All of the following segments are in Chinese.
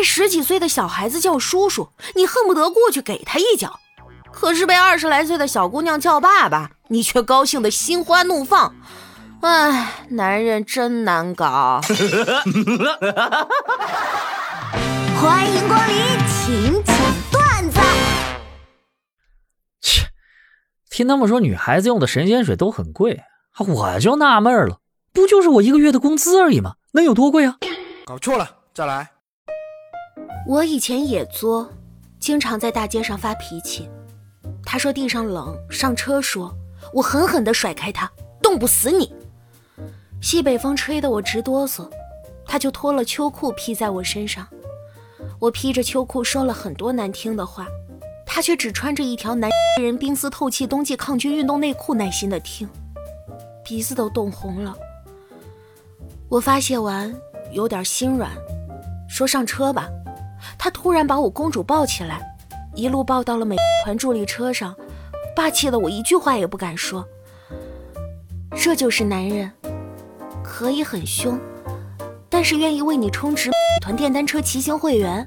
被十几岁的小孩子叫叔叔，你恨不得过去给他一脚；可是被二十来岁的小姑娘叫爸爸，你却高兴的心花怒放。唉，男人真难搞。欢迎光临，请讲段子。切，听他们说女孩子用的神仙水都很贵，我就纳闷了，不就是我一个月的工资而已吗？能有多贵啊？搞错了，再来。我以前也作，经常在大街上发脾气。他说地上冷，上车说，我狠狠地甩开他，冻不死你。西北风吹得我直哆嗦，他就脱了秋裤披在我身上。我披着秋裤说了很多难听的话，他却只穿着一条男人冰丝透气冬季抗菌运动内裤耐心的听，鼻子都冻红了。我发泄完有点心软，说上车吧。他突然把我公主抱起来，一路抱到了美团助力车上，霸气的我一句话也不敢说。这就是男人。可以很凶，但是愿意为你充值美团电单车骑行会员。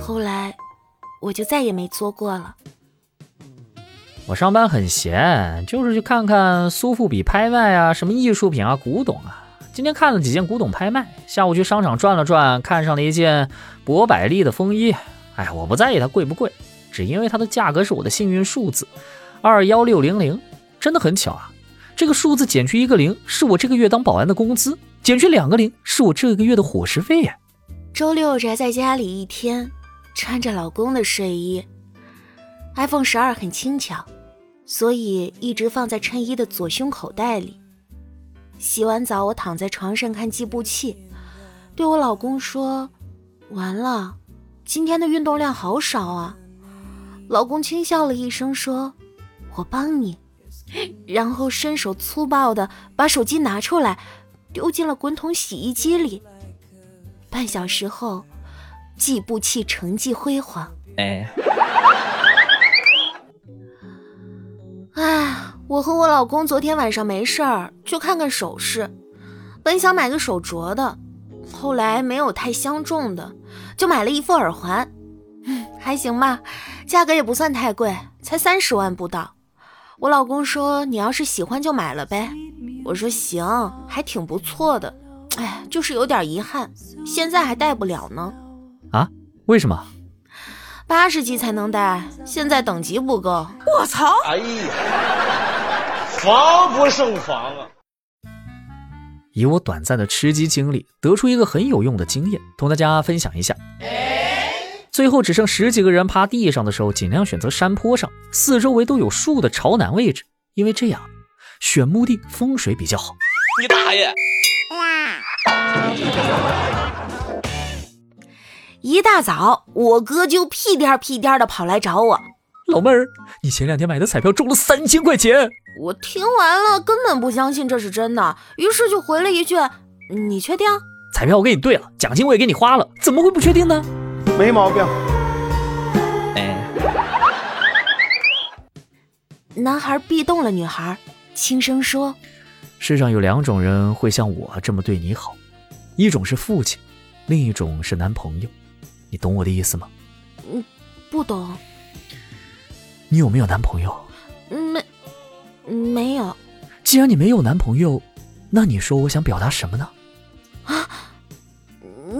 后来，我就再也没做过了。我上班很闲，就是去看看苏富比拍卖啊，什么艺术品啊、古董啊。今天看了几件古董拍卖，下午去商场转了转，看上了一件博百利的风衣。哎，我不在意它贵不贵，只因为它的价格是我的幸运数字，二幺六零零，真的很巧啊。这个数字减去一个零，是我这个月当保安的工资；减去两个零，是我这个月的伙食费呀。周六宅在家里一天，穿着老公的睡衣，iPhone 十二很轻巧，所以一直放在衬衣的左胸口袋里。洗完澡，我躺在床上看计步器，对我老公说：“完了，今天的运动量好少啊。”老公轻笑了一声，说：“我帮你。”然后伸手粗暴的把手机拿出来，丢进了滚筒洗衣机里。半小时后，计步器成绩辉煌。哎，我和我老公昨天晚上没事儿，就看看首饰。本想买个手镯的，后来没有太相中的，就买了一副耳环。嗯，还行吧，价格也不算太贵，才三十万不到。我老公说：“你要是喜欢就买了呗。”我说：“行，还挺不错的。”哎，就是有点遗憾，现在还戴不了呢。啊？为什么？八十级才能戴，现在等级不够。我操！哎呀，防不胜防啊！以我短暂的吃鸡经历，得出一个很有用的经验，同大家分享一下。最后只剩十几个人趴地上的时候，尽量选择山坡上，四周围都有树的朝南位置，因为这样选墓地风水比较好。你大爷！一大早，我哥就屁颠屁颠的跑来找我，老妹儿，你前两天买的彩票中了三千块钱。我听完了，根本不相信这是真的，于是就回了一句：“你确定？彩票我给你兑了，奖金我也给你花了，怎么会不确定呢？”没毛病。哎，男孩壁咚了女孩，轻声说：“世上有两种人会像我这么对你好，一种是父亲，另一种是男朋友。你懂我的意思吗？”“嗯，不懂。”“你有没有男朋友？”“没，没有。”“既然你没有男朋友，那你说我想表达什么呢？”啊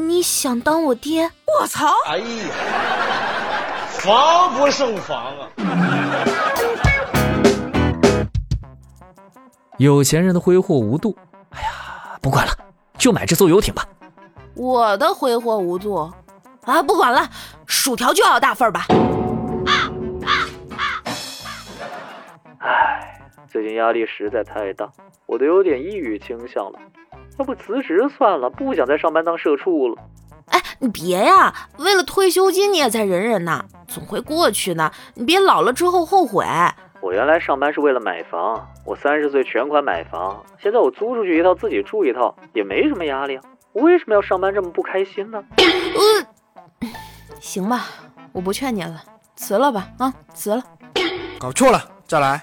你想当我爹？我操！哎呀，防不胜防啊！有钱人的挥霍无度，哎呀，不管了，就买这艘游艇吧。我的挥霍无度啊，不管了，薯条就要大份吧。最近压力实在太大，我都有点抑郁倾向了。要不辞职算了，不想再上班当社畜了。哎，你别呀，为了退休金你也再忍忍呐，总会过去的。你别老了之后后悔。我原来上班是为了买房，我三十岁全款买房，现在我租出去一套，自己住一套，也没什么压力啊。我为什么要上班这么不开心呢？呃，行吧，我不劝你了，辞了吧，啊，辞了。搞错了，再来。